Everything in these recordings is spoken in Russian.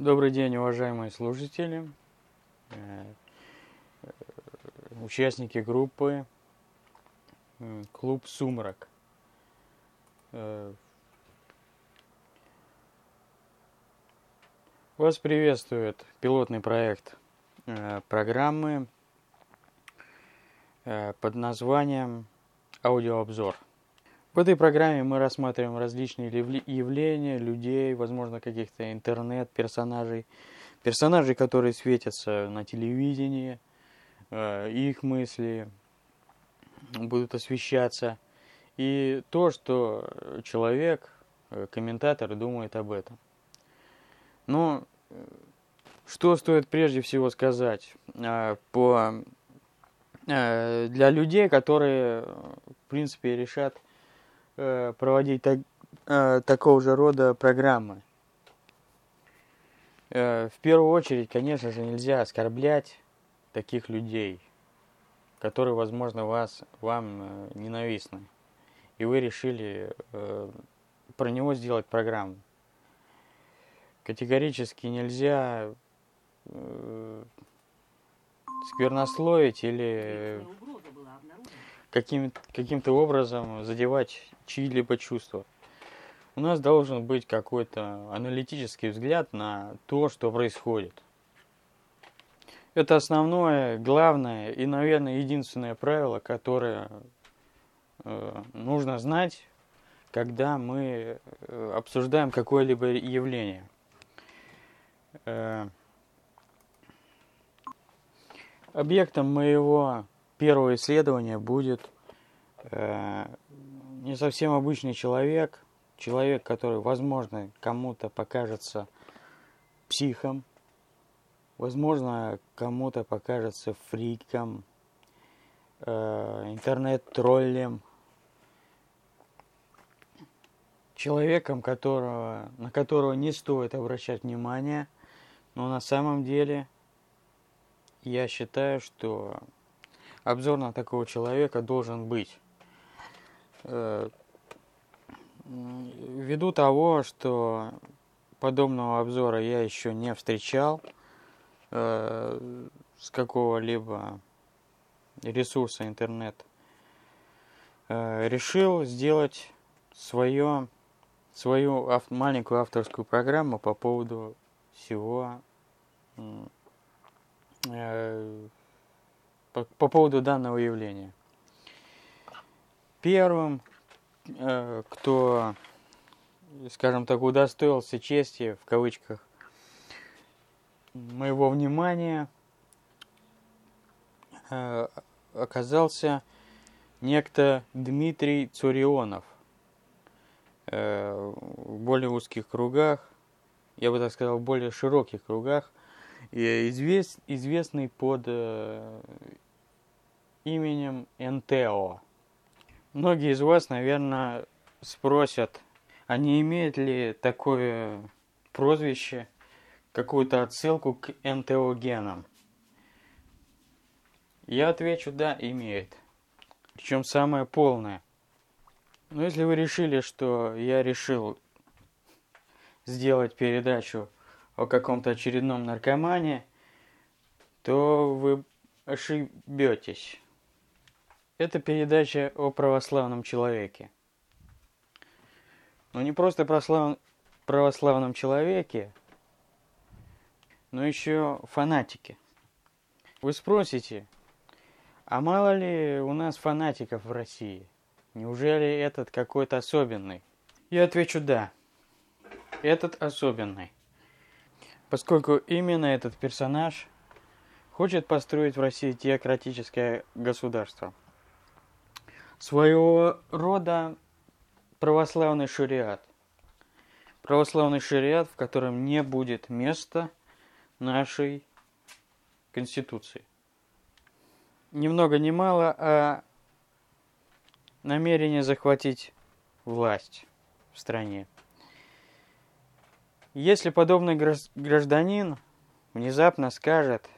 Добрый день, уважаемые слушатели, э, э, участники группы Клуб «Сумрак». Э, вас приветствует пилотный проект программы под названием «Аудиообзор». В этой программе мы рассматриваем различные явления, людей, возможно, каких-то интернет-персонажей, персонажей, которые светятся на телевидении, э, их мысли будут освещаться, и то, что человек, э, комментатор думает об этом. Но э, что стоит прежде всего сказать по, для людей, которые, в принципе, решат проводить так, э, такого же рода программы. Э, в первую очередь, конечно же, нельзя оскорблять таких людей, которые, возможно, вас, вам ненавистны. И вы решили про него сделать программу. Категорически нельзя сквернословить или каким, каким-то образом задевать чьи-либо чувства. У нас должен быть какой-то аналитический взгляд на то, что происходит. Это основное, главное и, наверное, единственное правило, которое э, нужно знать, когда мы э, обсуждаем какое-либо явление. Э, объектом моего первого исследования будет э, не совсем обычный человек, человек, который, возможно, кому-то покажется психом, возможно, кому-то покажется фриком, э, интернет-троллем, человеком, которого, на которого не стоит обращать внимание, но на самом деле я считаю, что обзор на такого человека должен быть. Э, ввиду того, что подобного обзора я еще не встречал э, с какого-либо ресурса интернет, э, решил сделать свое, свою ав маленькую авторскую программу по поводу всего по, по поводу данного явления. Первым, э, кто, скажем так, удостоился чести, в кавычках, моего внимания, э, оказался некто Дмитрий Цурионов. Э, в более узких кругах, я бы так сказал, в более широких кругах, извест, известный под э, именем НТО. Многие из вас, наверное, спросят, а не имеет ли такое прозвище какую-то отсылку к НТО-генам? Я отвечу, да, имеет. Причем самое полное. Но если вы решили, что я решил сделать передачу о каком-то очередном наркомане, то вы ошибетесь. Это передача о православном человеке. Но не просто прослав... православном человеке, но еще фанатике. Вы спросите, а мало ли у нас фанатиков в России? Неужели этот какой-то особенный? Я отвечу да. Этот особенный. Поскольку именно этот персонаж хочет построить в России теократическое государство – своего рода православный шариат. Православный шариат, в котором не будет места нашей Конституции. Ни много ни мало, а намерение захватить власть в стране. Если подобный гражданин внезапно скажет,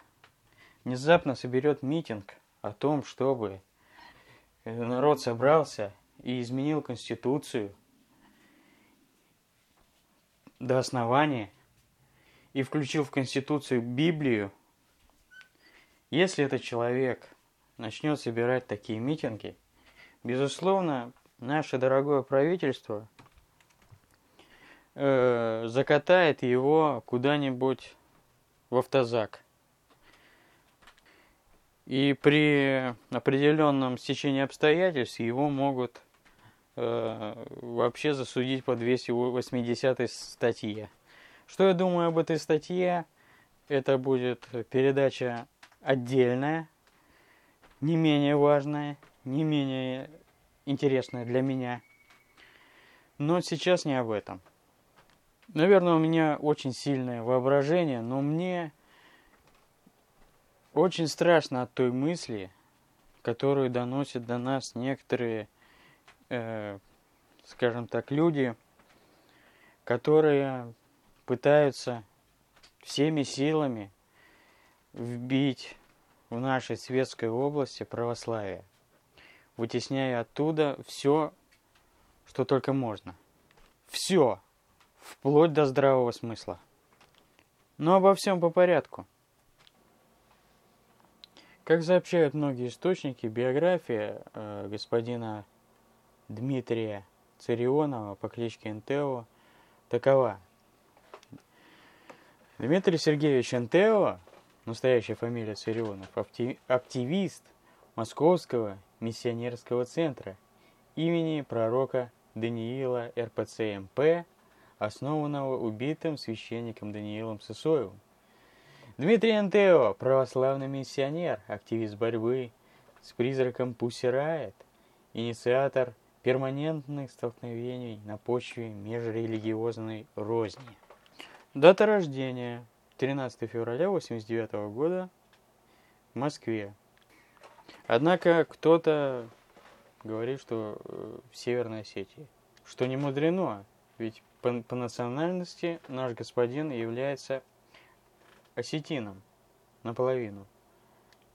внезапно соберет митинг о том, чтобы народ собрался и изменил Конституцию до основания и включил в Конституцию Библию, если этот человек начнет собирать такие митинги, безусловно, наше дорогое правительство э, закатает его куда-нибудь в автозак. И при определенном стечении обстоятельств его могут э, вообще засудить по 280 статье. Что я думаю об этой статье? Это будет передача отдельная, не менее важная, не менее интересная для меня. Но сейчас не об этом. Наверное, у меня очень сильное воображение, но мне очень страшно от той мысли, которую доносят до нас некоторые, э, скажем так, люди, которые пытаются всеми силами вбить в нашей светской области православие, вытесняя оттуда все, что только можно. Все, вплоть до здравого смысла. Но обо всем по порядку – как сообщают многие источники, биография э, господина Дмитрия Царионова по кличке Энтео такова. Дмитрий Сергеевич Энтео, настоящая фамилия Царионов, активист Московского миссионерского центра имени пророка Даниила РПЦ МП, основанного убитым священником Даниилом Сысоевым Дмитрий Антео, православный миссионер, активист борьбы с призраком Пусси Райт, инициатор перманентных столкновений на почве межрелигиозной розни. Дата рождения 13 февраля 1989 года в Москве. Однако кто-то говорит, что э, в Северной Осетии. Что не мудрено, ведь по, по национальности наш господин является осетином наполовину.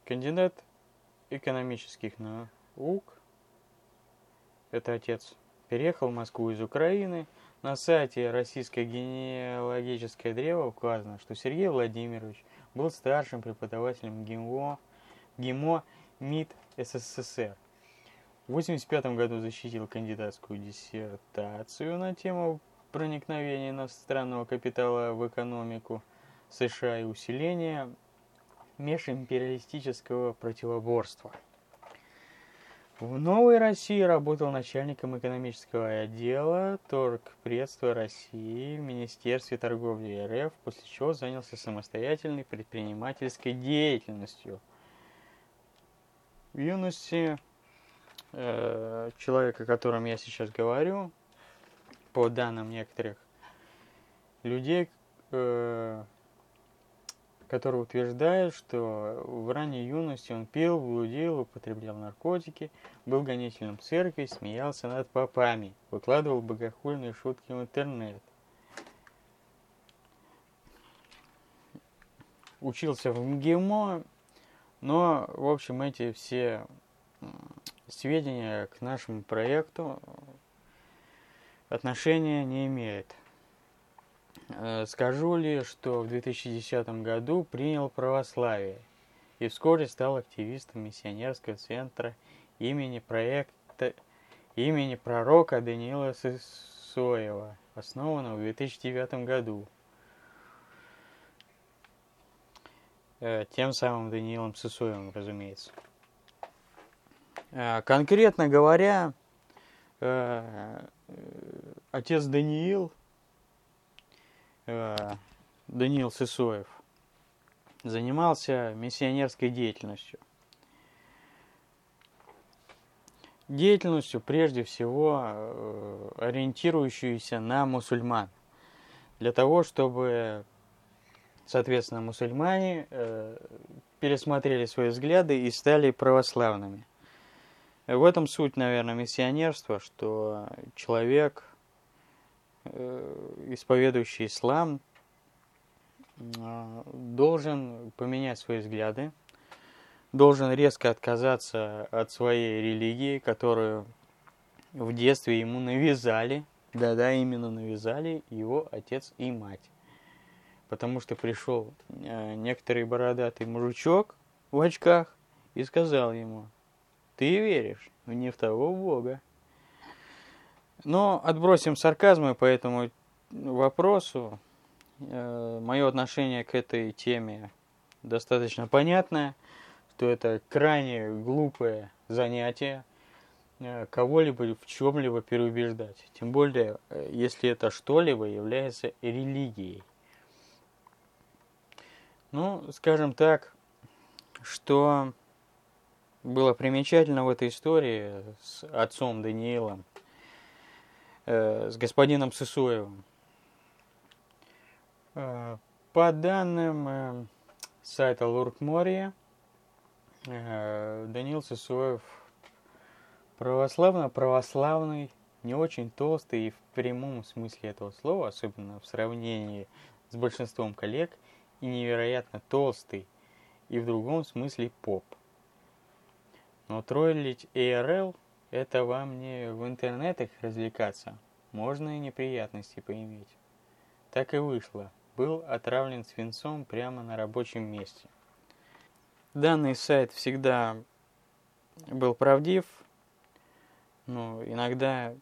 Кандидат экономических наук, это отец, переехал в Москву из Украины. На сайте Российское генеалогическое древо указано, что Сергей Владимирович был старшим преподавателем ГИМО, ГИМО МИД СССР. В 1985 году защитил кандидатскую диссертацию на тему проникновения иностранного капитала в экономику – США и усиления межимпериалистического противоборства. В Новой России работал начальником экономического отдела торгпредства России в Министерстве торговли РФ, после чего занялся самостоятельной предпринимательской деятельностью. В юности э, человека, о котором я сейчас говорю, по данным некоторых людей, э, который утверждает, что в ранней юности он пил, блудил, употреблял наркотики, был гонителем церкви, смеялся над попами, выкладывал богохульные шутки в интернет. Учился в МГИМО, но, в общем, эти все сведения к нашему проекту отношения не имеют. Э, скажу ли, что в 2010 году принял православие и вскоре стал активистом миссионерского центра имени проекта имени пророка Даниила Сысоева, основанного в 2009 году. Э, тем самым Даниилом Сысоевым, разумеется. Э, конкретно говоря, отец Даниил – Даниил Сысоев занимался миссионерской деятельностью. Деятельностью прежде всего э, ориентирующуюся на мусульман. Для того, чтобы, соответственно, мусульмане э, пересмотрели свои взгляды и стали православными. В этом суть, наверное, миссионерства, что человек Э, исповедующий ислам э, должен поменять свои взгляды, должен резко отказаться от своей религии, которую в детстве ему навязали, да-да, именно навязали его отец и мать. потому что пришел э, некоторый бородатый мужичок в очках и сказал ему, ты веришь не в того Бога. Но отбросим сарказмы по этому вопросу. Э, мое отношение к этой теме достаточно понятное, что это крайне глупое занятие э, кого-либо в чем-либо переубеждать. Тем более, э, если это что-либо является религией. Ну, скажем так, что было примечательно в этой истории с отцом Даниилом, с господином Сысоевым. Э, по данным э, сайта Луркморья, э, Даниил Сысоев православно-православный, не очень толстый и в прямом смысле этого слова, особенно в сравнении с большинством коллег, и невероятно толстый, и в другом смысле поп – но троллить ARL – это вам не в интернетах развлекаться, можно и неприятности поиметь. Так и вышло. Был отравлен свинцом прямо на рабочем месте. Данный сайт всегда был правдив, но иногда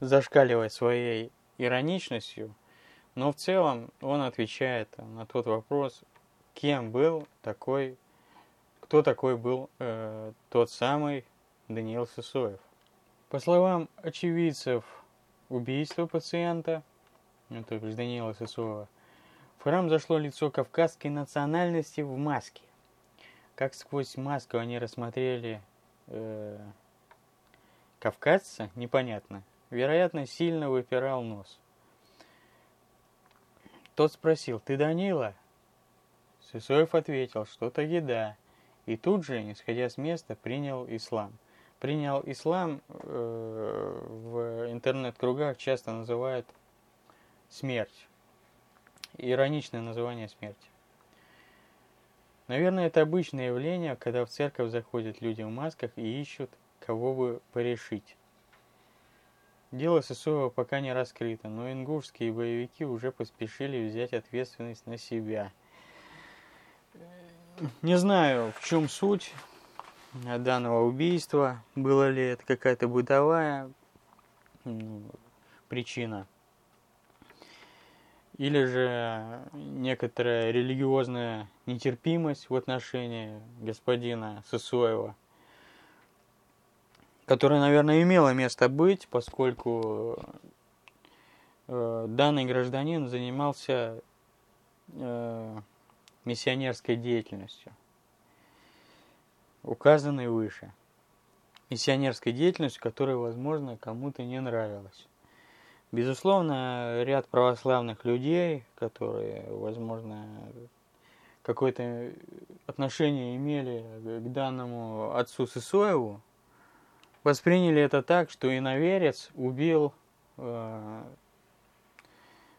зашкаливает своей ироничностью, но в целом он отвечает на тот вопрос, кем был такой кто такой был э, тот самый Даниил Сысоев. По словам очевидцев убийства пациента, ну, то есть Даниила Сысоева, в храм зашло лицо кавказской национальности в маске. Как сквозь маску они рассмотрели э, кавказца, непонятно. Вероятно, сильно выпирал нос. Тот спросил, ты Данила? Сысоев ответил, что таки да. И тут же, не сходя с места, принял ислам. Принял ислам э, в интернет-кругах часто называют смерть. Ироничное название смерти. Наверное, это обычное явление, когда в церковь заходят люди в масках и ищут, кого бы порешить. Дело Сысоева пока не раскрыто, но ингушские боевики уже поспешили взять ответственность на себя – не знаю, в чем суть данного убийства. Было ли это какая-то бытовая причина. Или же некоторая религиозная нетерпимость в отношении господина Сысоева, которая, наверное, имела место быть, поскольку э, данный гражданин занимался э, миссионерской деятельностью, указанной выше. Миссионерской деятельностью, которая, возможно, кому-то не нравилась. Безусловно, ряд православных людей, которые, возможно, какое-то отношение имели к данному отцу Сысоеву, восприняли это так, что иноверец убил э,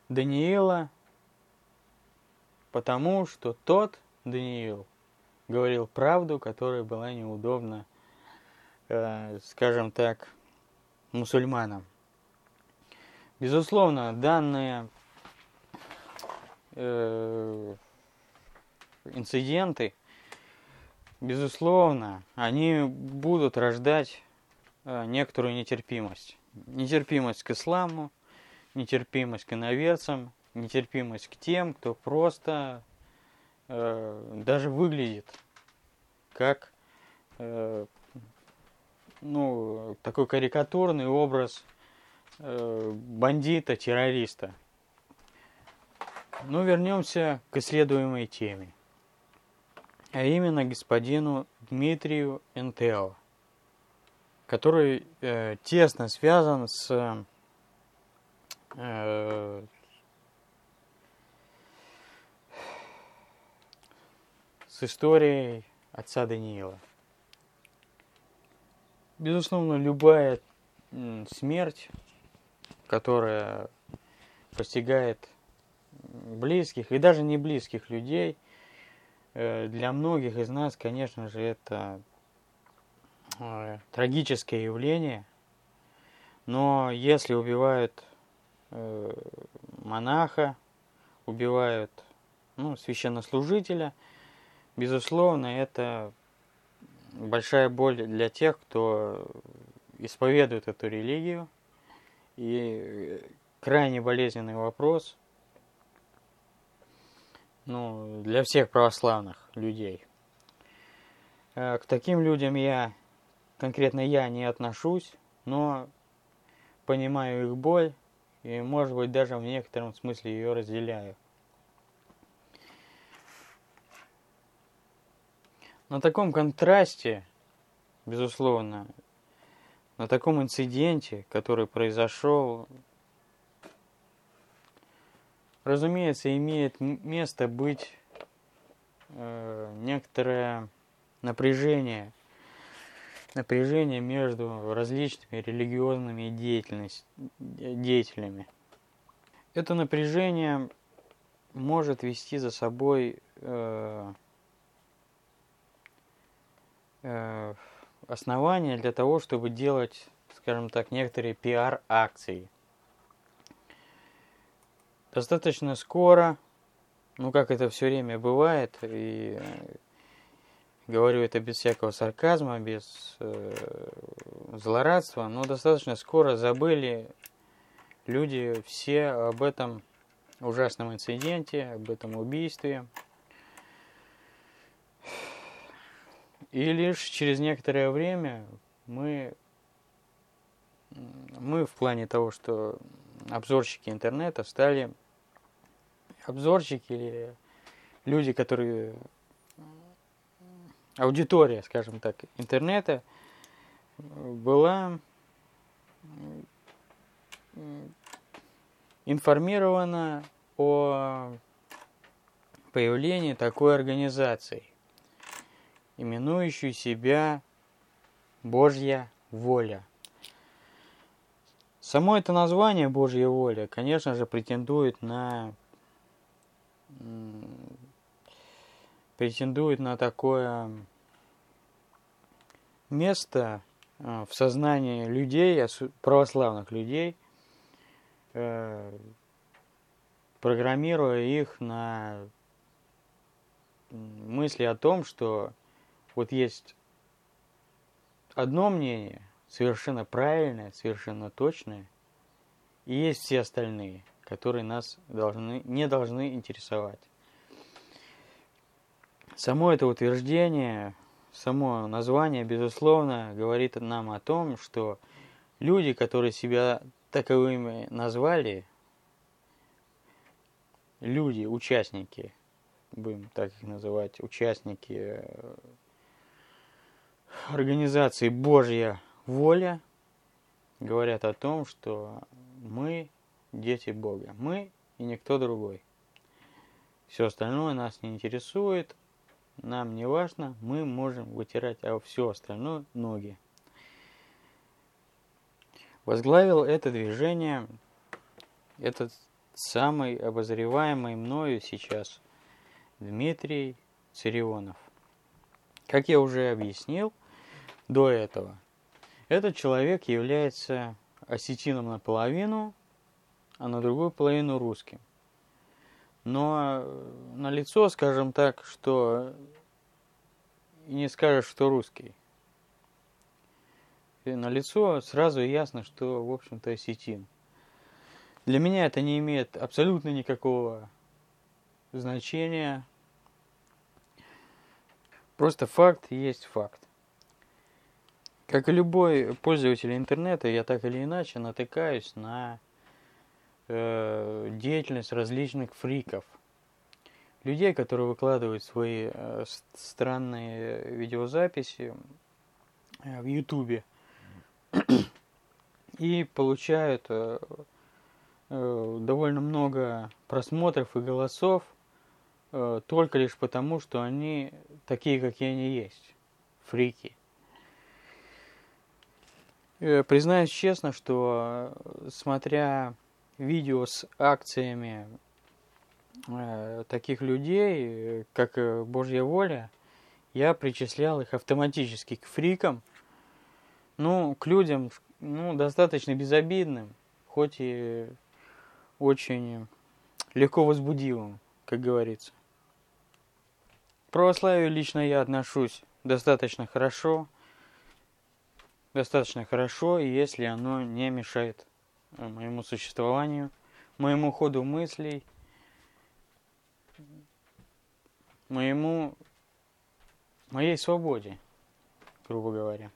Даниила потому что тот, Даниил, говорил правду, которая была неудобна, э, скажем так, мусульманам. Безусловно, данные э, инциденты, безусловно, они будут рождать э, некоторую нетерпимость. Нетерпимость к исламу, нетерпимость к иноверцам, нетерпимость к тем, кто просто даже выглядит как э, ну, такой карикатурный образ э, бандита, террориста. Ну, вернемся к исследуемой теме. А именно господину Дмитрию Энтео, который э, тесно связан с э, с историей отца Даниила. Безусловно, любая смерть, которая постигает близких и даже не близких людей, э, для многих из нас, конечно же, это э, трагическое явление. Но если убивают э, монаха, убивают ну, священнослужителя, безусловно, это большая боль для тех, кто исповедует эту религию. И крайне болезненный вопрос ну, для всех православных людей. Э, к таким людям я, конкретно я, не отношусь, но понимаю их боль и, может быть, даже в некотором смысле ее разделяю. На таком контрасте, безусловно, на таком инциденте, который произошел, разумеется, имеет место быть э, некоторое напряжение, напряжение между различными религиозными деятелями. Это напряжение может вести за собой э, э, основания для того, чтобы делать, скажем так, некоторые пиар-акции. Достаточно скоро, ну как это все время бывает, и говорю это без всякого сарказма, без э, злорадства, но достаточно скоро забыли люди все об этом ужасном инциденте, об этом убийстве. И лишь через некоторое время мы, мы в плане того, что обзорщики интернета стали обзорщики или люди, которые аудитория, скажем так, интернета была информирована о появлении такой организации именующую себя Божья воля. Само это название Божья воля, конечно же, претендует на претендует на такое место э, в сознании людей, православных людей, э, программируя их на мысли о том, что вот есть одно мнение, совершенно правильное, совершенно точное, и есть все остальные, которые нас должны, не должны интересовать. Само это утверждение, само название, безусловно, говорит нам о том, что люди, которые себя таковыми назвали, люди, участники, будем так их называть, участники э, организации Божья воля говорят о том, что мы дети Бога. Мы и никто другой. Все остальное нас не интересует, нам не важно, мы можем вытирать а все остальное ноги. Возглавил это движение этот самый обозреваемый мною сейчас Дмитрий Царионов. Как я уже объяснил, до этого. Этот человек является осетином наполовину, а на другую половину русским. Но э, на лицо, скажем так, что не скажешь, что русский. На лицо сразу ясно, что, в общем-то, осетин. Для меня это не имеет абсолютно никакого значения. Просто факт есть факт. Как и любой пользователь интернета, я так или иначе натыкаюсь на э, деятельность различных фриков. Людей, которые выкладывают свои э, странные видеозаписи э, в Ютубе и получают э, э, довольно много просмотров и голосов э, только лишь потому, что они такие, какие они есть, фрики. Э, признаюсь честно, что э, смотря видео с акциями э, таких людей, как Божья воля, я причислял их автоматически к фрикам, ну, к людям, ну, достаточно безобидным, хоть и очень легко возбудимым, как говорится. православию лично я отношусь достаточно хорошо. Достаточно хорошо, если оно не мешает э, моему существованию, моему ходу мыслей, моему, моей свободе, грубо говоря.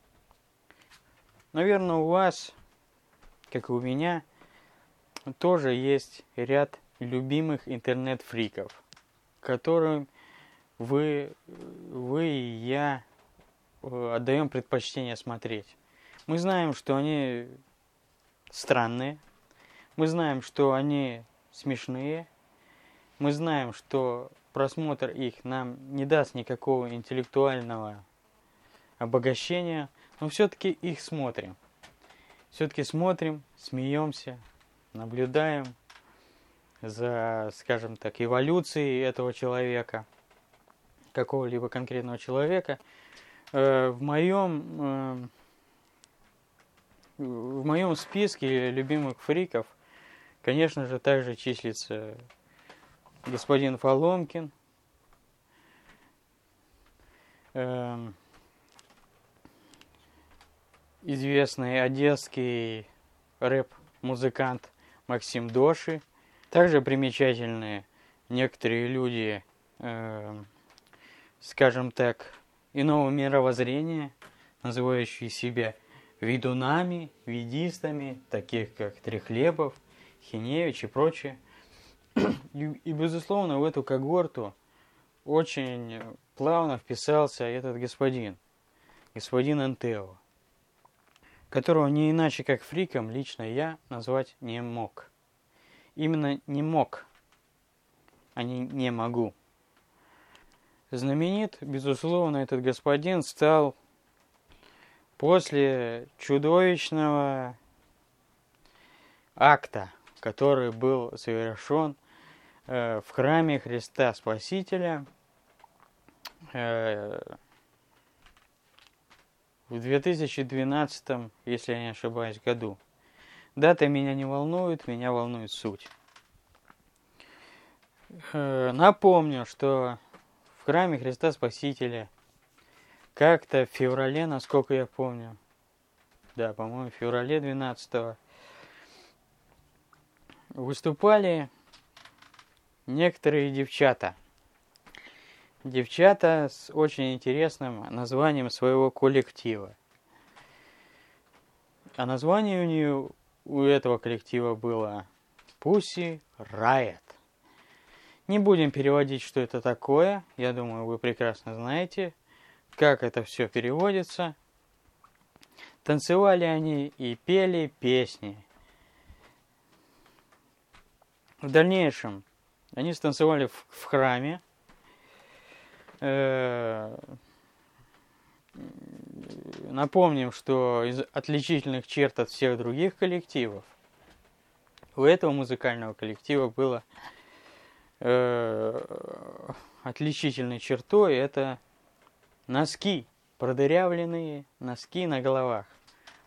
Наверное, у вас, как и у меня, тоже есть ряд любимых интернет-фриков, которым вы, вы и я э, отдаем предпочтение смотреть. Мы знаем, что они странные, мы знаем, что они смешные, мы знаем, что просмотр их нам не даст никакого интеллектуального обогащения, но все-таки их смотрим. Все-таки смотрим, смеемся, наблюдаем за, скажем так, эволюцией этого человека, какого-либо конкретного человека. Э, в моем э, в моем списке любимых фриков, конечно же, также числится господин Фоломкин, эм, известный одесский рэп-музыкант Максим Доши. Также примечательные некоторые люди, э, скажем так, иного мировоззрения, называющие себя ведунами, ведистами, таких как Трехлебов, Хиневич и прочее. И, и, безусловно, в эту когорту очень плавно вписался этот господин, господин Антео которого не иначе как фриком лично я назвать не мог. Именно не мог, а не, не могу. Знаменит, безусловно, этот господин стал после чудовищного акта, который был совершен э, в храме Христа Спасителя э, в 2012, если я не ошибаюсь, году. Дата меня не волнует, меня волнует суть. Э, напомню, что в храме Христа Спасителя как-то в феврале, насколько я помню, да, по-моему, в феврале 12 выступали некоторые девчата – девчата с очень интересным названием своего коллектива. А название у нее, у этого коллектива было Pussy Riot. Не будем переводить, что это такое. Я думаю, вы прекрасно знаете, как это все переводится. Танцевали они и пели песни. В дальнейшем они станцевали в, в храме, Э, напомним, что из отличительных черт от всех других коллективов у этого музыкального коллектива было э, отличительной чертой это носки, продырявленные носки на головах,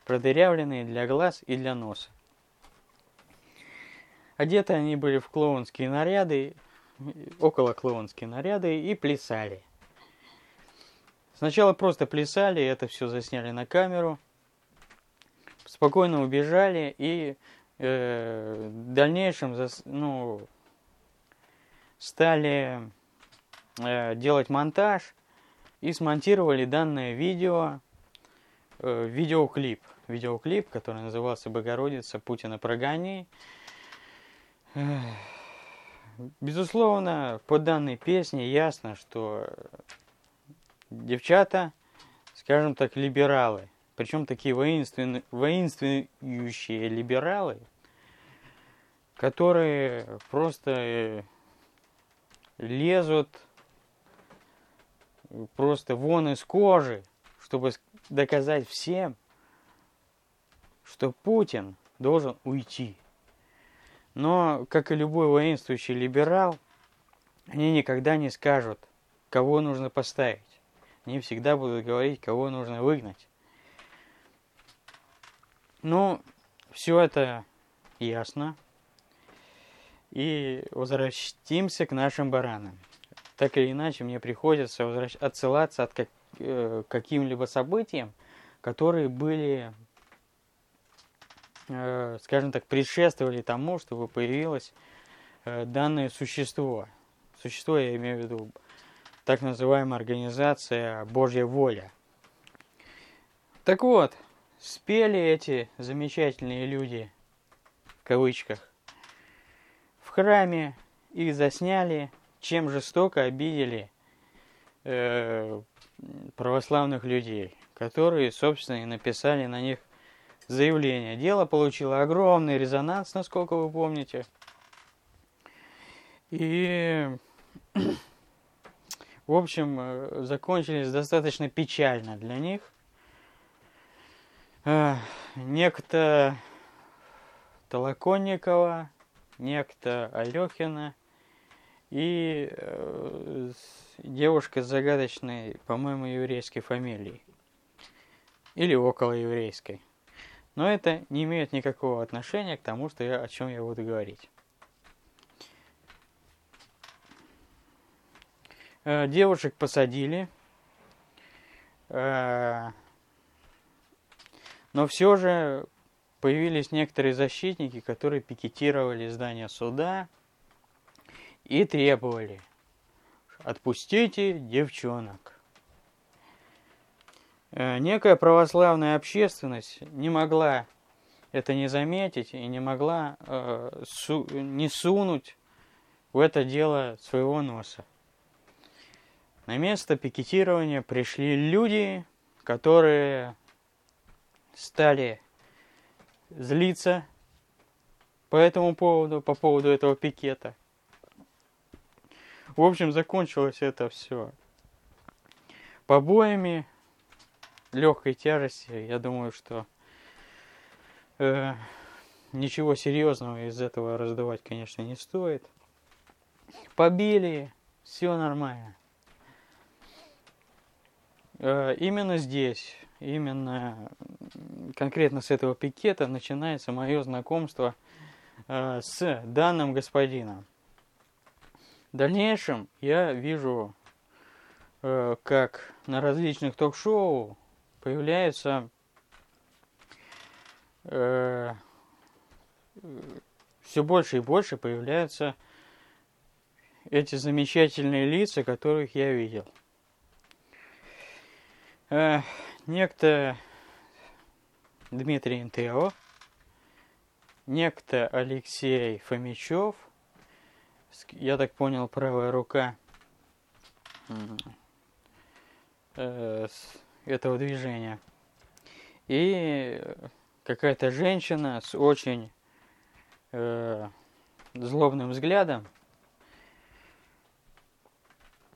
продырявленные для глаз и для носа. Одеты они были в клоунские наряды, около клоунские наряды и плясали. Сначала просто плясали, это все засняли на камеру, спокойно убежали и э, в дальнейшем зас, ну, стали э, делать монтаж и смонтировали данное видео, э, видеоклип. Видеоклип, который назывался «Богородица Путина прогони». Безусловно, по данной песне ясно, что девчата, скажем так, либералы. Причем такие воинственные, воинствующие либералы, которые просто э, лезут просто вон из кожи, чтобы доказать всем, что Путин должен уйти. Но, как и любой воинствующий либерал, они никогда не скажут, кого нужно поставить. Они всегда будут говорить, кого нужно выгнать. Ну, все это ясно. И возвратимся к нашим баранам. Так или иначе мне приходится возвращ... отсылаться от как... э, каким-либо событиям, которые были, э, скажем так, предшествовали тому, чтобы появилось э, данное существо. Существо, я имею в виду, так называемая организация Божья воля. Так вот, спели эти замечательные люди, в кавычках, в храме, их засняли, чем жестоко обидели э, православных людей, которые, собственно, и написали на них заявление. Дело получило огромный резонанс, насколько вы помните. И, в общем, э, закончились достаточно печально для них. Э, некто Толоконникова, некто Алехина и э, девушка с загадочной, по-моему, еврейской фамилией. Или около еврейской. Но это не имеет никакого отношения к тому, что я, о чем я буду говорить. Э, девушек посадили. Э, но все же появились некоторые защитники, которые пикетировали здание суда и требовали «отпустите девчонок». Э, некая православная общественность не могла это не заметить и не могла э, су не сунуть в это дело своего носа. На место пикетирования пришли люди, которые стали злиться по этому поводу, по поводу этого пикета. В общем, закончилось это все побоями, легкой тяжести. Я думаю, что э, ничего серьезного из этого раздавать, конечно, не стоит. Побили, все нормально. Э, именно здесь, именно конкретно с этого пикета начинается мое знакомство э, с данным господином. В дальнейшем я вижу, э, как на различных ток-шоу появляются э, все больше и больше появляются эти замечательные лица, которых я видел. Э, некто Дмитрий НТО, некто Алексей Фомичев, я так понял, правая рука э, этого движения. И какая-то женщина с очень э, злобным взглядом,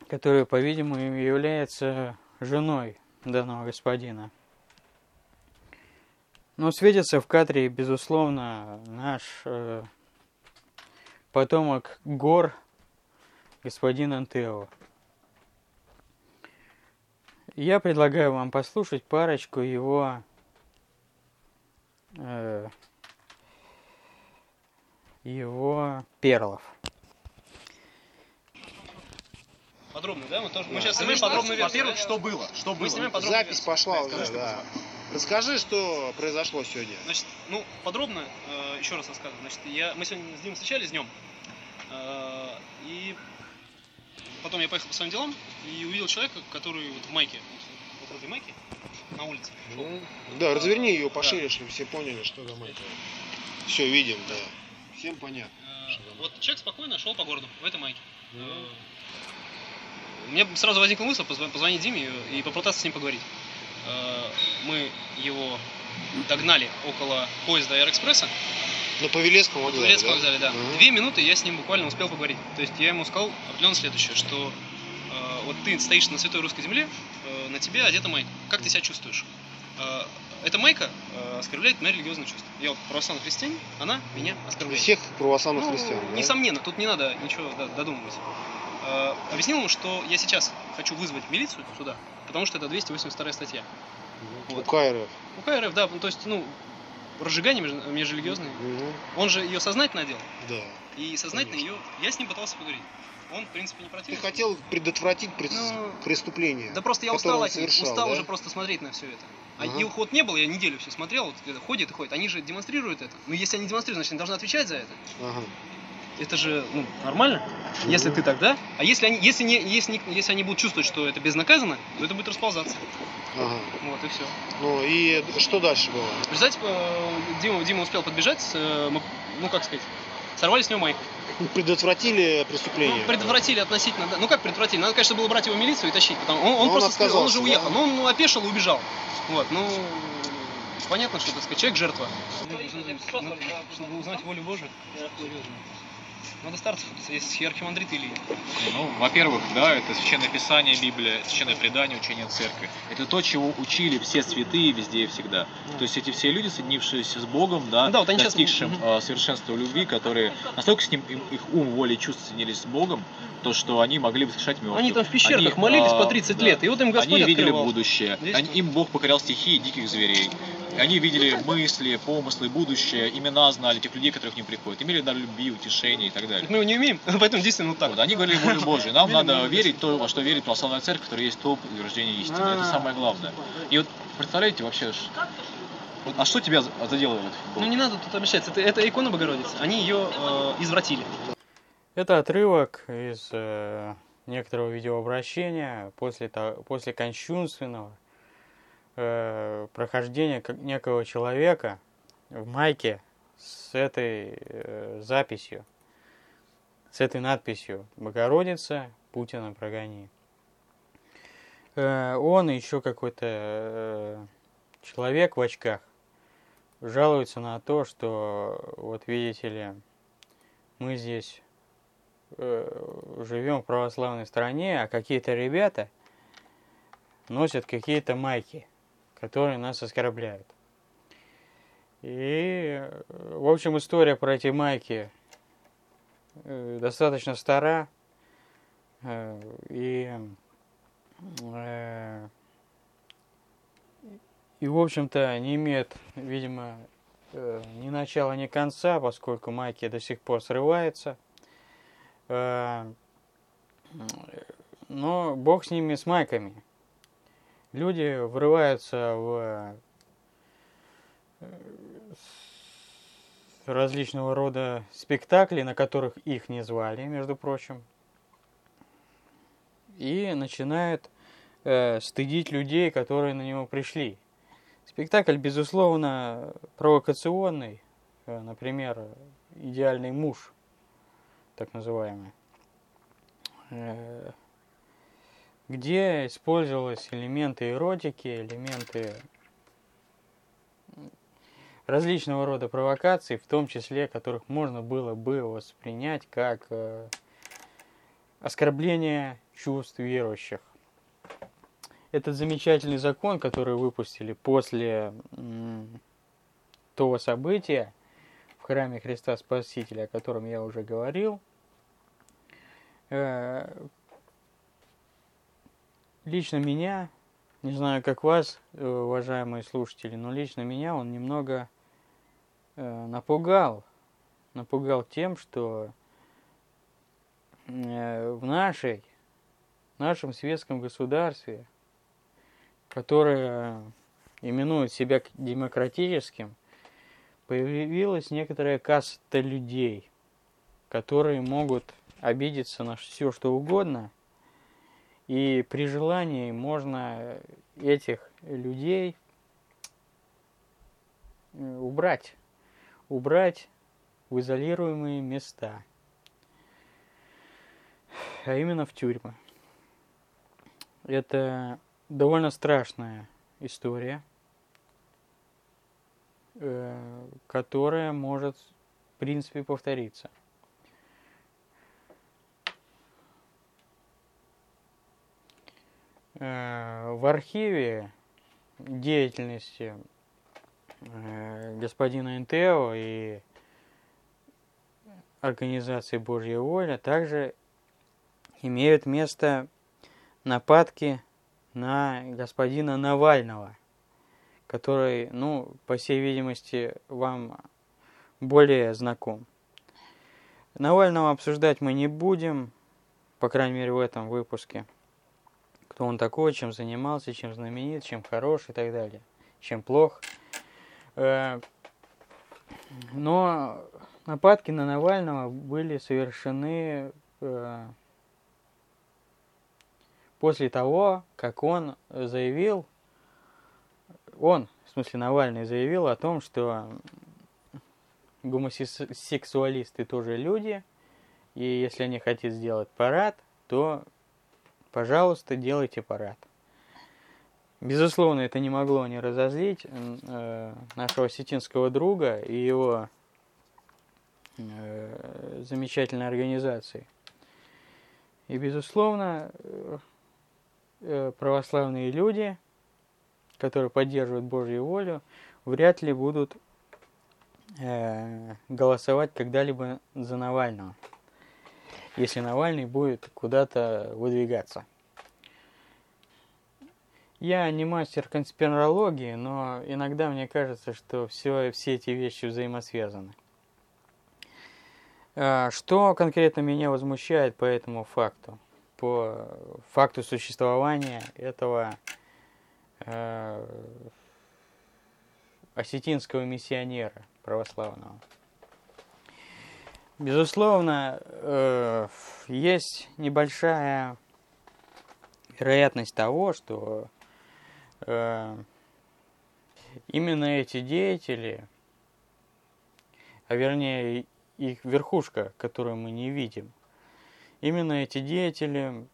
которая, по-видимому, является женой данного господина. Но светится в кадре, безусловно, наш э, потомок гор, господин Антео. Я предлагаю вам послушать парочку его э, его перлов. Подробно, да? Мы, тоже, мы сейчас снимаем подробную версию. Во-первых, что было? Что было? Запись версию. пошла Расскажи, уже, да. Расскажи, что произошло сегодня. Значит, ну, подробно, э, еще раз рассказываю. Значит, я, мы сегодня с Димой встречались днем, э, и потом я поехал по своим делам и увидел человека, который вот в майке, вот в этой майке, на улице. шел. Ну, да, разверни ее пошире, чтобы все поняли, что за майка. Все, видим, да. Всем понятно. Э, вот человек спокойно шел по городу в этой майке. Э, У меня сразу возникла мысль позв- позвонить Диме и попытаться с ним поговорить. Э, Мы его догнали около поезда Аэроэкспресса. На Павелецком вокзале, Турецком да? вокзале, да. Мгм. Две минуты я с ним буквально успел поговорить. То есть я ему сказал определенно следующее, что э, вот ты стоишь на святой русской земле, э, на тебе одета майка. Как ты себя чувствуешь? Э, эта майка э, оскорбляет мои религиозные чувства. Я вот православный христианин, она меня оскорбляет. Всех православных Ну, христиан, да? Несомненно, тут не надо ничего да, додумывать. Э, объяснил ему, что я сейчас хочу вызвать милицию сюда, потому что это 282 статья. Вот. У КРФ. У КРФ, да, ну, то есть, ну, разжигание меж- межрелигиозное. Мгм. Он же ее сознательно делал. Да. И сознательно ее, я с ним пытался поговорить. он, в принципе, не Ты противник. хотел предотвратить пред- Ну, преступление. Да просто я устал от них, совершал, устал да? уже просто смотреть на все это. А Ага. их вот не было, я неделю все смотрел, вот ходит и ходит. Они же демонстрируют это. Ну, если они демонстрируют, значит, они должны отвечать за это. Ага. Это же ну, нормально, если ты тогда. А если они, если, не, если, не- если они будут чувствовать, что это безнаказанно, то это будет расползаться. Ага. Вот и все. Ну и что дальше было? Представьте, э, Дима, Дима успел подбежать, э, мы, ну как сказать, сорвали с него майку. Ну, Предотвратили преступление. Ну, предотвратили относительно, да. ну как предотвратили, надо, конечно, было брать его в милицию и тащить, потому он, он Но он просто он уже отказался, уехал, да? но он ну, опешил и убежал. Вот, ну понятно, что, так сказать, человек жертва. Ну, Чтобы узнать волю Божию, серьезно. Надо старцев, есть архимандрит Илья. Ну, во-первых, да, это священное писание, Библия, священное предание, учение церкви. Это то, чего учили все святые везде и всегда. То есть эти все люди, соединившиеся с Богом, да, Ну да, вот они сейчас- достигшим Мгм. э, совершенства любви, которые настолько с ним им- их ум, воля и чувства соединились с Богом, то что они могли воскрешать мертвых. Они там в пещерках Они, молились а, по 30 да. лет, и вот им Господь Они видели открывал. будущее. Здесь Они- им Бог покорял стихии диких зверей. И Они видели мысли, помыслы, будущее, имена знали тех людей, которые к ним приходят. Имели дар любви, утешения и так далее. Мы его не умеем, поэтому действительно вот так. Вот, они говорили волю Божию. Нам Верим, надо верить в то, во что верит православная церковь, которая есть топ утверждения истины. Это А. самое главное. И вот представляете вообще, а что тебя за- задело в этот футбол? Ну не надо тут обещать, это, это икона Богородицы, они ее э, извратили. Это отрывок из э, некоторого видеообращения после, то- после кощунственного э, прохождения как- некого человека в майке с этой э, записью, с этой надписью «Богородица, Путина прогони». Э, он и еще какой-то э, человек в очках жалуется на то, что, вот видите ли, мы здесь э, живем в православной стране, а какие-то ребята носят какие-то майки, которые нас оскорбляют. И, в общем, история про эти майки э, достаточно стара. э, И, э, и, в общем-то, не имеет, видимо, ни начала, ни конца, поскольку майки до сих пор срываются. Э, Но бог с ними, с майками. Люди врываются в э, различного рода спектакли, на которых их не звали, между прочим. И начинают э, стыдить людей, которые на него пришли. Спектакль, безусловно, провокационный. Э, Например, «Идеальный муж», так называемый. Э, Где использовались элементы эротики, элементы различного рода провокаций, в том числе, которых можно было бы воспринять как э, оскорбление чувств верующих. Этот замечательный закон, который выпустили после того события в храме Христа Спасителя, о котором я уже говорил, э, лично меня, не знаю, как вас, э, уважаемые слушатели, но лично меня он немного э, напугал. Напугал тем, что э, в нашей, нашем светском государстве, которое именует себя демократическим, появилась некоторая каста людей, которые могут обидеться на все, что угодно, и при желании можно этих людей э, убрать, убрать в изолируемые места, а именно в тюрьмы. Это довольно страшная история, э, которая может, в принципе, повториться. В архиве деятельности э, господина Интео и организации Божья воля также имеют место нападки на господина Навального, который, ну, по всей видимости, вам более знаком. Навального обсуждать мы не будем. по крайней мере в этом выпуске, кто он такой, чем занимался, чем знаменит, чем хорош и так далее, чем плох. Э, но нападки на Навального были совершены э, после того, как он заявил, он, в смысле Навальный, заявил о том, что гомосексуалисты тоже люди, и если они хотят сделать парад, то, пожалуйста, делайте парад. Безусловно, это не могло не разозлить э, нашего осетинского друга и его э, замечательной организации. И, безусловно, э, э, православные люди, которые поддерживают Божью волю, вряд ли будут э, голосовать когда-либо за Навального, если Навальный будет куда-то выдвигаться. Я не мастер конспирологии, но иногда мне кажется, что все, все эти вещи взаимосвязаны. А, что конкретно меня возмущает по этому факту? По факту существования этого э, осетинского миссионера православного. Безусловно, э, есть небольшая вероятность того, что э, именно эти деятели, а вернее их верхушка, которую мы не видим, именно эти деятели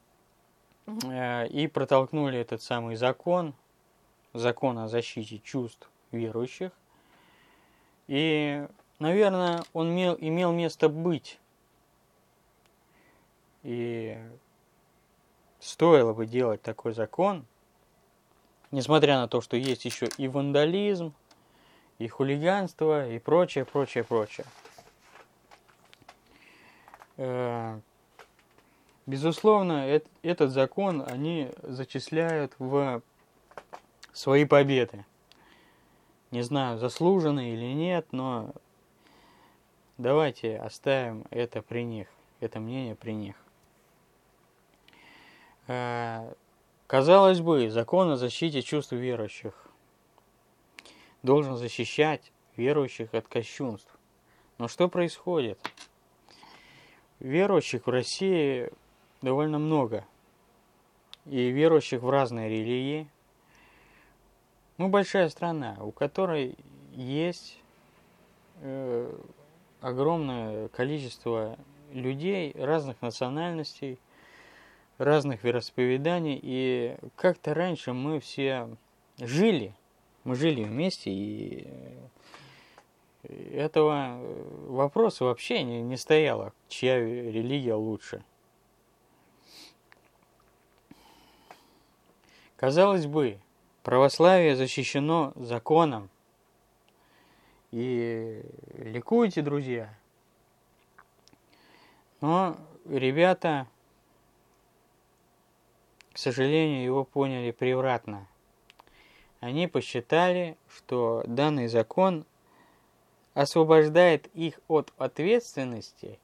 э, и протолкнули этот самый закон, закон о защите чувств верующих. И, наверное, он имел, имел место быть. И стоило бы делать такой закон, несмотря на то, что есть еще и вандализм, и хулиганство, и прочее, прочее, прочее. Э, безусловно, этот закон они зачисляют в свои победы. Не знаю, заслуженные или нет, но давайте оставим это при них, это мнение при них. Э, казалось бы, закон о защите чувств верующих должен защищать верующих от кощунств. Но что происходит? Верующих в России довольно много. И верующих в разные религии – мы большая страна, у которой есть э, огромное количество людей разных национальностей, разных вероисповеданий, и как-то раньше мы все жили, мы жили вместе, и этого вопроса вообще не, не стояло, чья религия лучше. Казалось бы, Православие защищено законом. И ликуйте, друзья. Но ребята, к сожалению, его поняли превратно. Они посчитали, что данный закон освобождает их от ответственности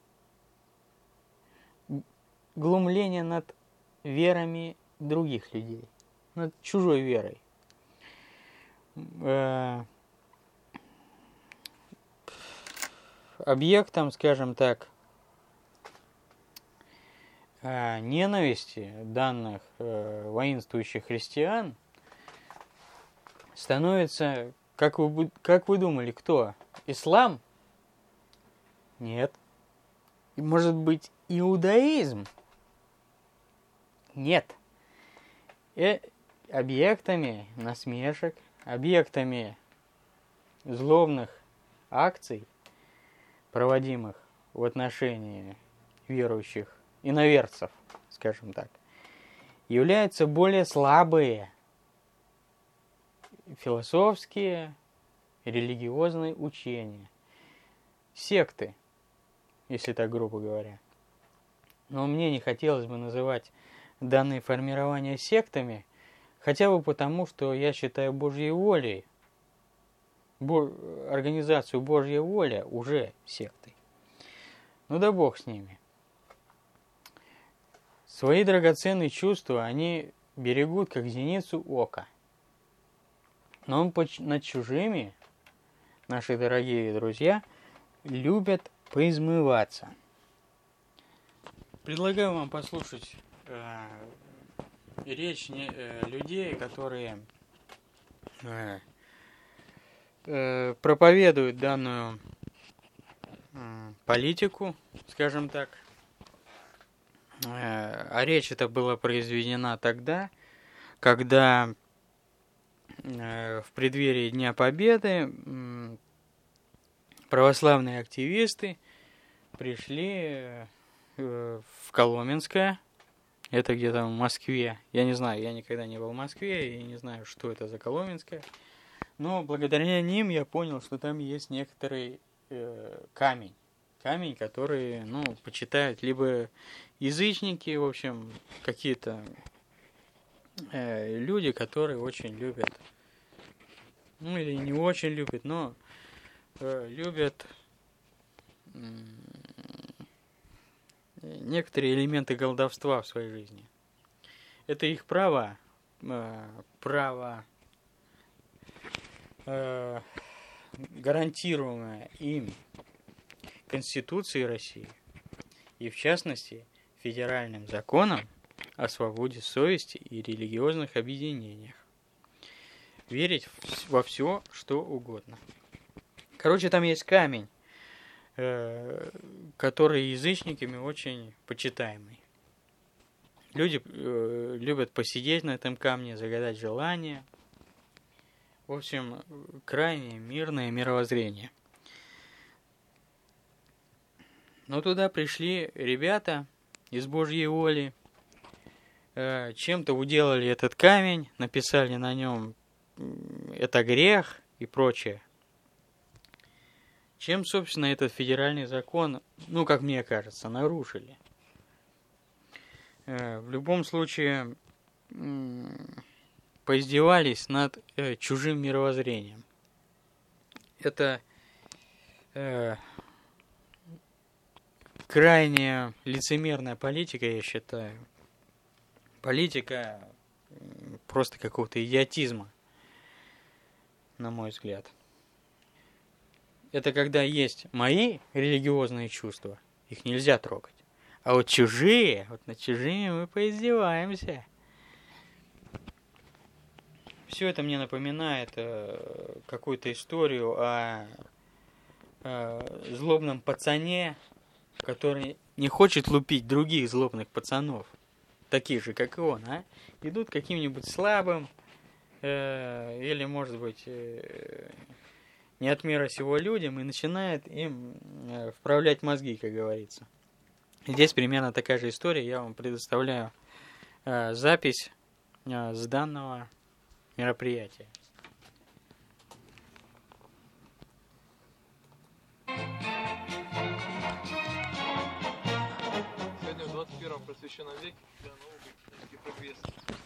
глумления над верами других людей, над чужой верой э, объектом, скажем так, э, ненависти данных э, воинствующих христиан становится, как вы, как вы думали, кто? Ислам? Нет. Может быть, иудаизм? Нет. Э, объектами насмешек объектами злобных акций, проводимых в отношении верующих иноверцев, скажем так, являются более слабые философские, религиозные учения, секты, если так грубо говоря. Но мне не хотелось бы называть данные формирования сектами – Хотя бы потому, что я считаю Божьей волей, организацию Божья воля уже сектой. Ну да бог с ними. Свои драгоценные чувства они берегут, как зеницу ока. Но поч- над чужими, наши дорогие друзья, любят поизмываться. Предлагаю вам послушать э, речь не- э, людей, которые э, э, проповедуют данную м, политику, скажем так. Э, А речь эта была произведена тогда, когда э, в преддверии Дня Победы м, православные активисты пришли э, в Коломенское, это где-то в Москве. Я не знаю, я никогда не был в Москве и не знаю, что это за Коломенское. Но благодаря ним я понял, что там есть некоторый э, камень. Камень, который, ну, почитают либо язычники, в общем, какие-то э, люди, которые очень любят, ну или не очень любят, но э, любят м, некоторые элементы голдовства в своей жизни. Это их право, э, право, э, гарантируемое им Конституцией России и, в частности, федеральным законом о свободе совести и религиозных объединениях. Верить во все, что угодно. Короче, там есть камень, э, который язычниками очень почитаемый. Люди э, любят посидеть на этом камне, загадать желания. В общем, крайне мирное мировоззрение. Но туда пришли ребята из Божьей воли, э, чем-то уделали этот камень, написали на нем это грех и прочее. Чем, собственно, этот федеральный закон, ну, как мне кажется, нарушили. Э, В любом случае, поиздевались над э, чужим мировоззрением. Это э, крайне лицемерная политика, я считаю. Политика просто какого-то идиотизма, на мой взгляд. Это когда есть мои религиозные чувства, их нельзя трогать. А вот чужие, вот над чужими мы поиздеваемся. Все это мне напоминает э, какую-то историю о э, злобном пацане, который не хочет лупить других злобных пацанов, таких же, как и он, а? Идут каким-нибудь слабым, э, или, может быть, э, не от мира сего людям, и начинает им э, вправлять мозги, как говорится. Здесь примерно такая же история. Я вам предоставляю э, запись э, с данного мероприятия. Сегодня в 21 просвещенном веке, когда наука и прогресс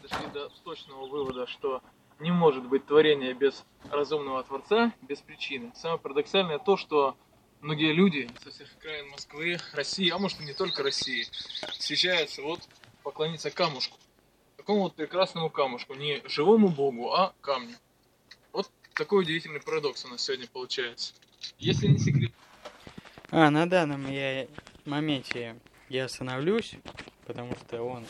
дошли до точного вывода, что не может быть творения без разумного Творца, без причины. Самое парадоксальное то, что многие люди со всех окраин Москвы, России, а может и не только России, встречаются вот поклониться камушку. Такому вот прекрасному камушку. Не живому Богу, а камню. Вот такой удивительный парадокс у нас сегодня получается. Если не секрет, А, на данном я моменте я остановлюсь, потому что он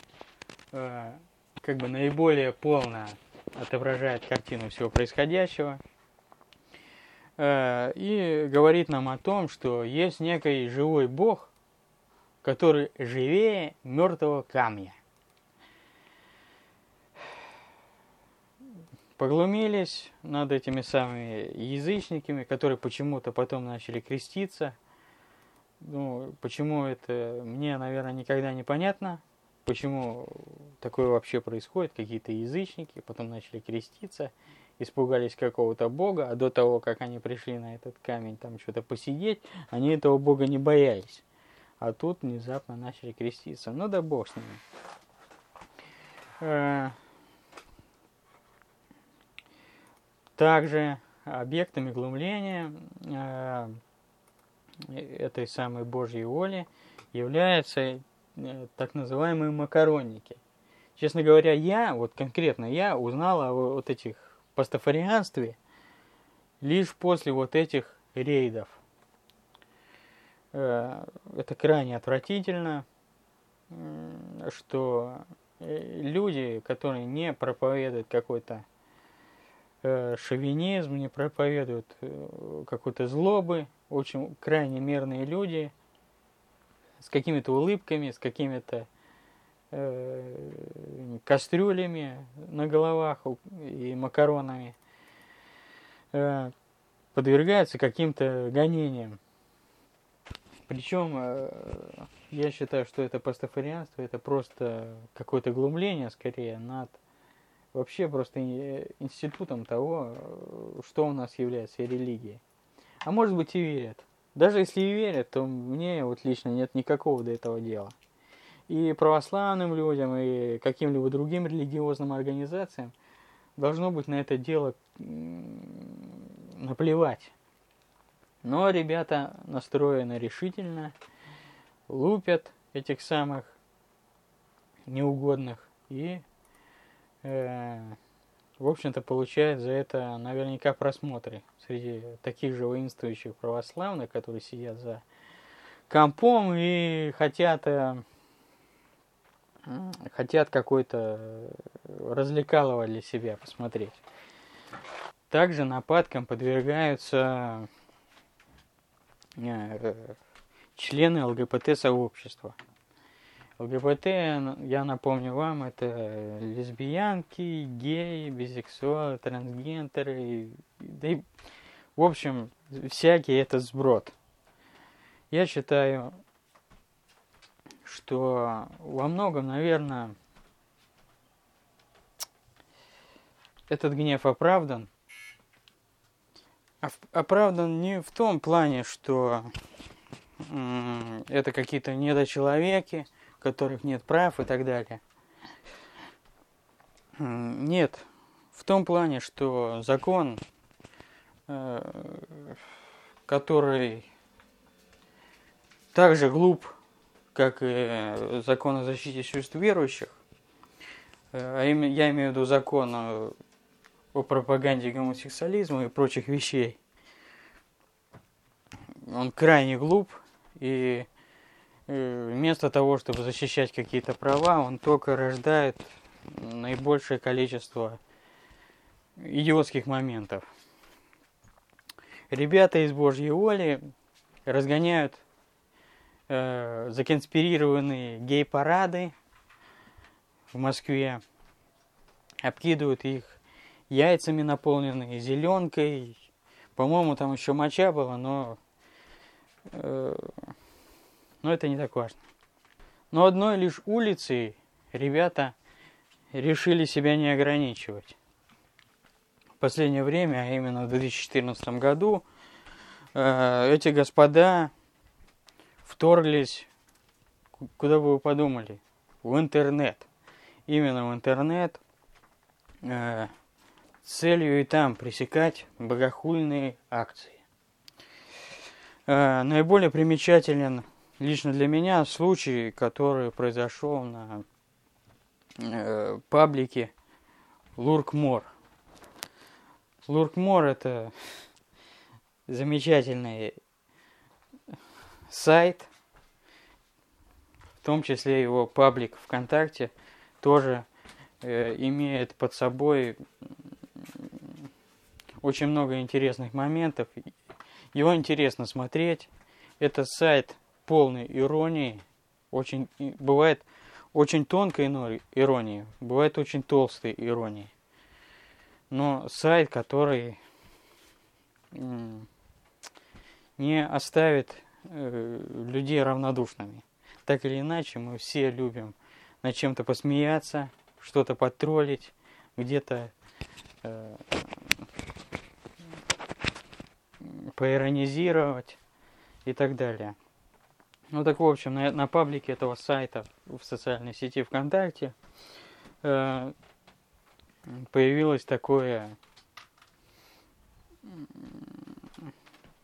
э, как бы наиболее полно отображает картину всего происходящего. Э, и говорит нам о том, что есть некий живой бог, который живее мертвого камня. Поглумились над этими самыми язычниками, которые почему-то потом начали креститься. Ну, почему это мне, наверное, никогда не понятно. Почему такое вообще происходит? Какие-то язычники потом начали креститься, испугались какого-то бога, а до того, как они пришли на этот камень там что-то посидеть, они этого бога не боялись. А тут внезапно начали креститься. Ну да бог с ними. Э, Также объектами глумления э, этой самой Божьей воли является э, так называемые макаронники. Честно говоря, я, вот конкретно я узнал о вот этих пастафарианстве лишь после вот этих рейдов. Э, это крайне отвратительно, что люди, которые не проповедуют какой-то шовинизм, не проповедуют э, какой-то злобы, очень крайне мерные люди с какими-то улыбками, с какими-то э, кастрюлями на головах и макаронами э, подвергаются каким-то гонениям. Причем э, я считаю, что это пастафарианство, это просто какое-то глумление скорее над вообще просто институтом того, э, что у нас является религией. А может быть и верят. Даже если и верят, то мне вот лично нет никакого до этого дела. И православным людям, и каким-либо другим религиозным организациям должно быть на это дело наплевать. Но ребята настроены решительно, лупят этих самых неугодных и, в общем-то, получают за это наверняка просмотры среди таких же воинствующих православных, которые сидят за компом и хотят, э, хотят какой-то э, развлекалово для себя посмотреть. Также нападкам подвергаются э, члены ЛГБТ-сообщества. ЛГБТ, я напомню вам, это лесбиянки, геи, бисексуалы, трансгендеры, да и, в общем, всякий этот сброд. Я считаю, что во многом, наверное, этот гнев оправдан. Оп- Оправдан не в том плане, что это какие-то недочеловеки, которых нет прав и так далее. Нет, в том плане, что закон, э, который так же глуп, как и закон о защите чувств верующих, э, а я имею в виду закон о, пропаганде гомосексуализма и прочих вещей, он крайне глуп, и вместо того, чтобы защищать какие-то права, он только рождает наибольшее количество идиотских моментов. Ребята из Божьей воли разгоняют э, законспирированные гей-парады в Москве, обкидывают их яйцами наполненные, зеленкой. По-моему, там еще моча была, но, э, но это не так важно. Но одной лишь улицей ребята решили себя не ограничивать. В последнее время, а именно в 2014 году, э, эти господа вторглись, ку- куда бы вы подумали, в интернет. Именно в интернет э, целью и там пресекать богохульные акции. Э, наиболее примечателен лично для меня случай, который произошел на э, паблике Луркмор. Луркмор это замечательный сайт, в том числе его паблик ВКонтакте тоже э, имеет под собой очень много интересных моментов. Его интересно смотреть. Это сайт полный иронии. Очень, бывает очень тонкой иронии, бывает очень толстой иронии. Но сайт, который не оставит э, людей равнодушными. Так или иначе, мы все любим над чем-то посмеяться, что-то потроллить, где-то э, поиронизировать и так далее. Ну так, в общем, на, на паблике этого сайта в социальной сети ВКонтакте э, появилось такое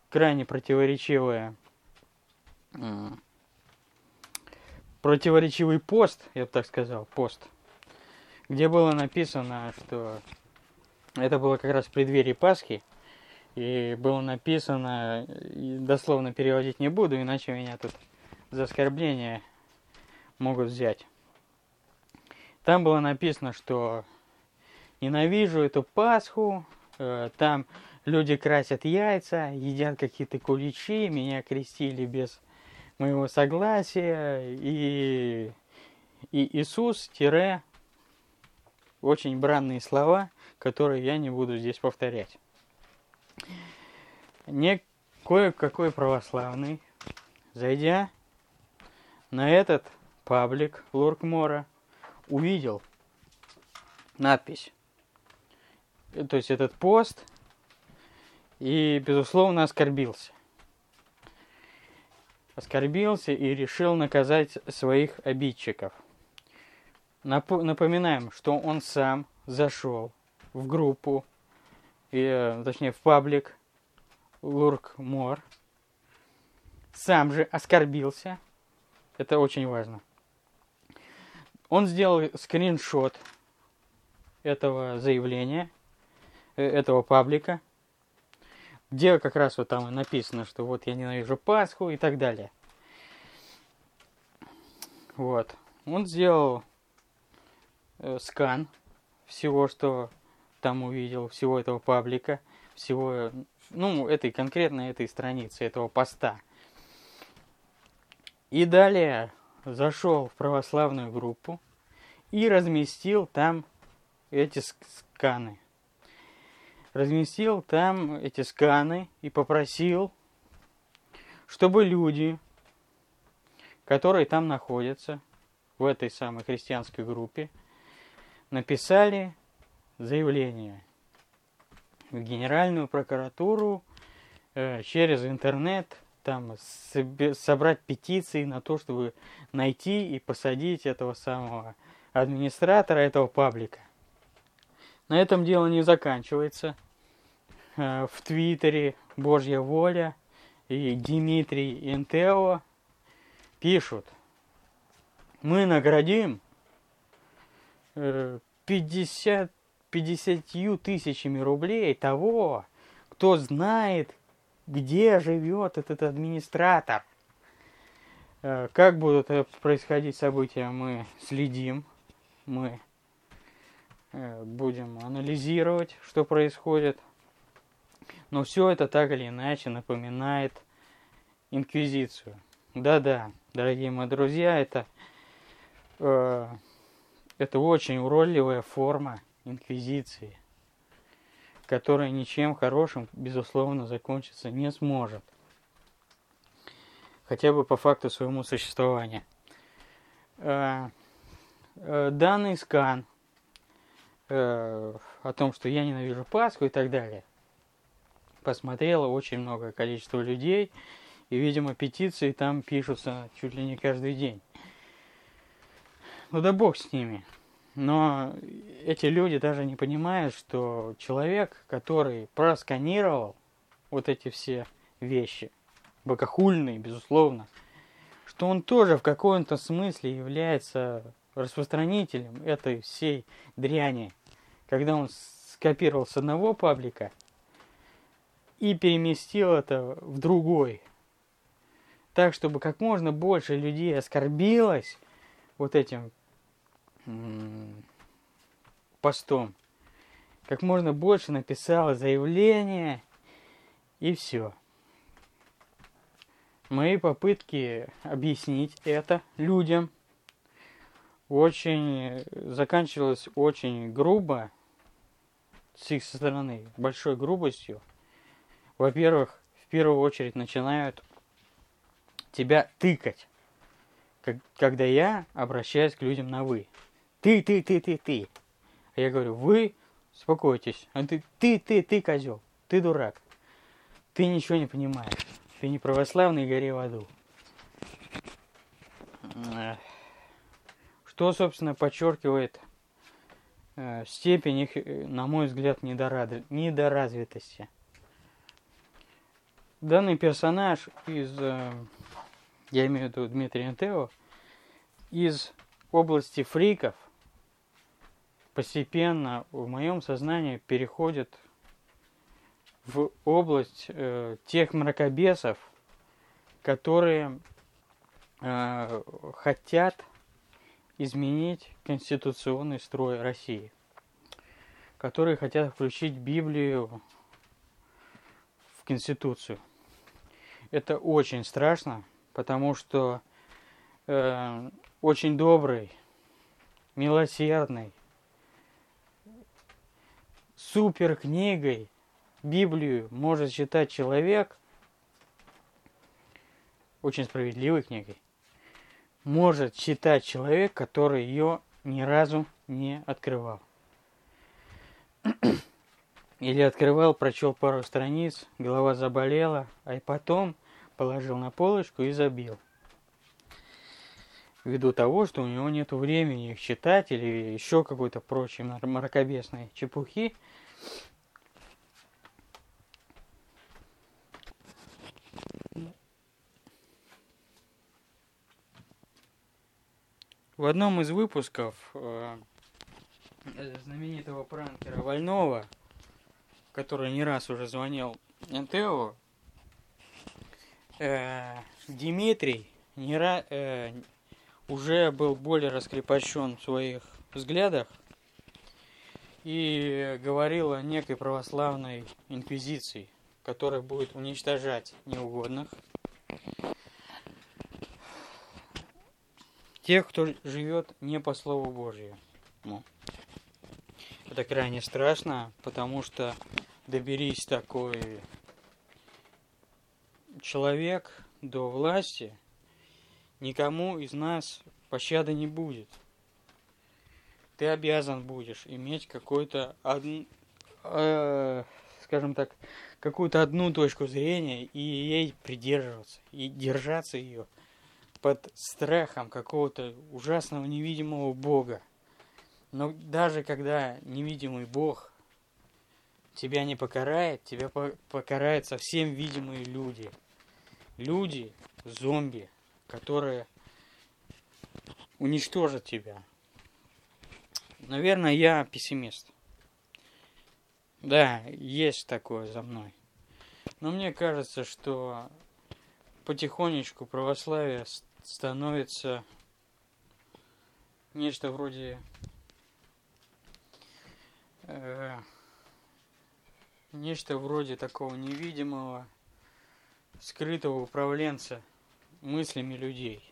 крайне противоречивое м, противоречивый пост, я бы так сказал, пост, где было написано, что это было как раз в преддверии Пасхи, и было написано, дословно переводить не буду, иначе меня тут за оскорбление могут взять. Там было написано, что ненавижу эту Пасху, э, там люди красят яйца, едят какие-то куличи, меня крестили без моего согласия, и, и Иисус, тире, очень бранные слова, которые я не буду здесь повторять. Не кое-какой православный, зайдя на этот паблик Лоркмора, увидел надпись. То есть этот пост и, безусловно, оскорбился. Оскорбился и решил наказать своих обидчиков. Напоминаем, что он сам зашел в группу, и, э, точнее в паблик Луркмор, сам же оскорбился. Это очень важно. Он сделал скриншот этого заявления, э, этого паблика, где как раз вот там и написано, что вот я ненавижу Пасху и так далее. Вот. Он сделал э, скан всего, что там увидел, всего этого паблика, всего, ну, этой конкретно этой страницы, этого поста. И далее зашел в православную группу и разместил там эти сканы. Разместил там эти сканы и попросил, чтобы люди, которые там находятся, в этой самой христианской группе, написали заявление в Генеральную прокуратуру э, через интернет, там собрать петиции на то, чтобы найти и посадить этого самого администратора этого паблика. На этом дело не заканчивается. Э, в Твиттере Божья воля и Дмитрий Интео пишут, мы наградим 50 э, 50 тысячами рублей того, кто знает, где живет этот администратор. Э, как будут э, происходить события, мы следим, мы э, будем анализировать, что происходит. Но все это так или иначе напоминает инквизицию. Да-да, дорогие мои друзья, это, э, это очень уродливая форма инквизиции, которая ничем хорошим, безусловно, закончиться не сможет. Хотя бы по факту своему существования. Э, э, данный скан э, о том, что я ненавижу Пасху и так далее, посмотрело очень много количество людей, и, видимо, петиции там пишутся чуть ли не каждый день. Ну да бог с ними. Но эти люди даже не понимают, что человек, который просканировал вот эти все вещи, богохульные, безусловно, что он тоже в каком-то смысле является распространителем этой всей дряни, когда он скопировал с одного паблика и переместил это в другой. Так, чтобы как можно больше людей оскорбилось вот этим постом. Как можно больше написала заявление и все. Мои попытки объяснить это людям очень заканчивалось очень грубо с их стороны, большой грубостью. Во-первых, в первую очередь начинают тебя тыкать, когда я обращаюсь к людям на «вы». Ты, ты, ты, ты, ты. А я говорю, вы успокойтесь. А ты, ты, ты, ты, козел. Ты дурак. Ты ничего не понимаешь. Ты не православный, гори в аду. Что, собственно, подчеркивает э, степень их, э, на мой взгляд, недоразвитости. Данный персонаж из, э, я имею в виду Дмитрия Тео, из области фриков постепенно в моем сознании переходит в область э, тех мракобесов, которые э, хотят изменить конституционный строй России, которые хотят включить Библию в Конституцию. Это очень страшно, потому что э, очень добрый, милосердный, супер книгой Библию может читать человек, очень справедливой книгой, может читать человек, который ее ни разу не открывал. Или открывал, прочел пару страниц, голова заболела, а потом положил на полочку и забил. Ввиду того, что у него нет времени их читать или еще какой-то прочей мракобесной чепухи, В одном из выпусков э, знаменитого пранкера Вольнова, который не раз уже звонил НТО, э, Дмитрий не ра, э, уже был более раскрепощен в своих взглядах и говорил о некой православной инквизиции, которая будет уничтожать неугодных, тех, кто живет не по Слову Божьему. Это крайне страшно, потому что доберись такой человек до власти, никому из нас пощады не будет. Ты обязан будешь иметь какой-то, э, скажем так, какую-то одну точку зрения и ей придерживаться, и держаться ее под страхом какого-то ужасного невидимого Бога. Но даже когда невидимый Бог тебя не покарает, тебя покарают совсем видимые люди. Люди, зомби, которые уничтожат тебя. Наверное, я пессимист. Да, есть такое за мной. Но мне кажется, что потихонечку православие становится нечто вроде э, нечто вроде такого невидимого скрытого управленца мыслями людей.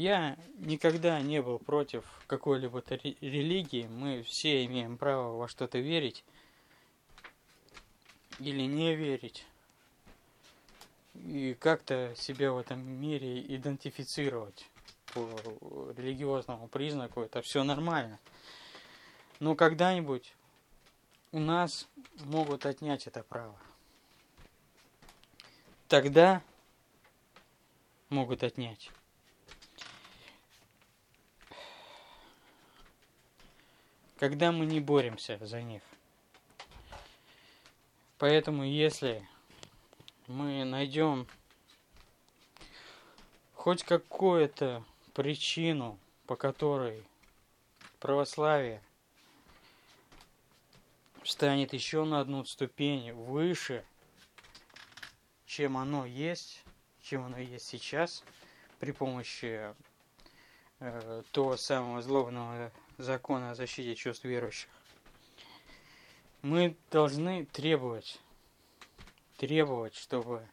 Я никогда не был против какой-либо религии. Мы все имеем право во что-то верить или не верить и как-то себя в этом мире идентифицировать по религиозному признаку, это все нормально. Но когда-нибудь у нас могут отнять это право. Тогда могут отнять. Когда мы не боремся за них. Поэтому если мы найдем хоть какую-то причину, по которой православие станет еще на одну ступень выше, чем оно есть, чем оно есть сейчас, при помощи э, того самого злобного закона о защите чувств верующих. Мы должны требовать требовать, чтобы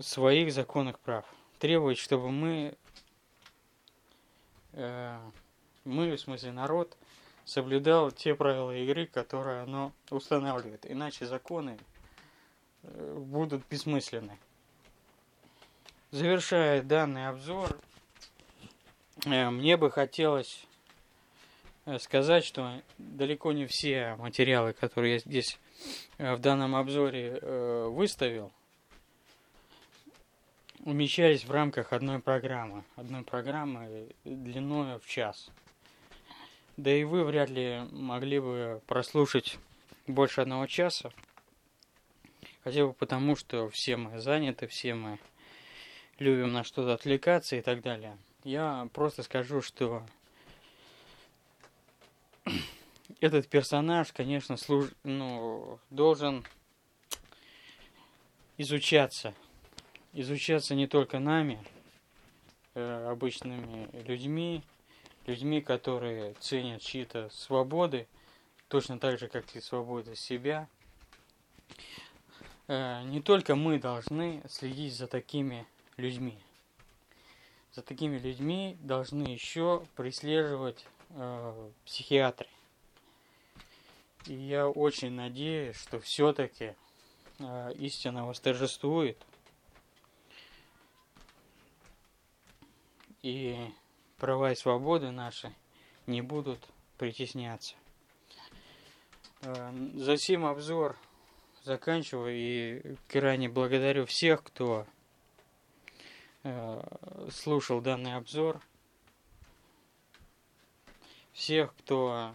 своих законных прав. Требовать, чтобы мы, э, мы, в смысле народ, соблюдал те правила игры, которые оно устанавливает. Иначе законы э, будут бессмысленны. Завершая данный обзор, мне бы хотелось Э, сказать, что далеко не все материалы, которые я здесь э, в данном обзоре э, выставил, умещались в рамках одной программы. Одной программы длиной в час. Да и вы вряд ли могли бы прослушать больше одного часа. Хотя бы потому, что все мы заняты, все мы любим на что-то отвлекаться и так далее. Я просто скажу, что этот персонаж, конечно, служ... ну, должен изучаться. Изучаться не только нами, э, обычными людьми, людьми, которые ценят чьи-то свободы, точно так же, как и свободы себя. Э, не только мы должны следить за такими людьми. За такими людьми должны еще преследовать э, психиатры. И я очень надеюсь, что все-таки э, истина восторжествует. И права и свободы наши не будут притесняться. Э, Затем обзор заканчиваю и крайне благодарю всех, кто слушал данный обзор. Всех, кто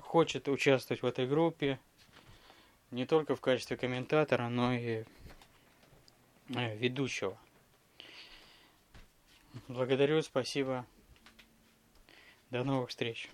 хочет участвовать в этой группе, не только в качестве комментатора, но и э, ведущего. Благодарю, спасибо. До новых встреч.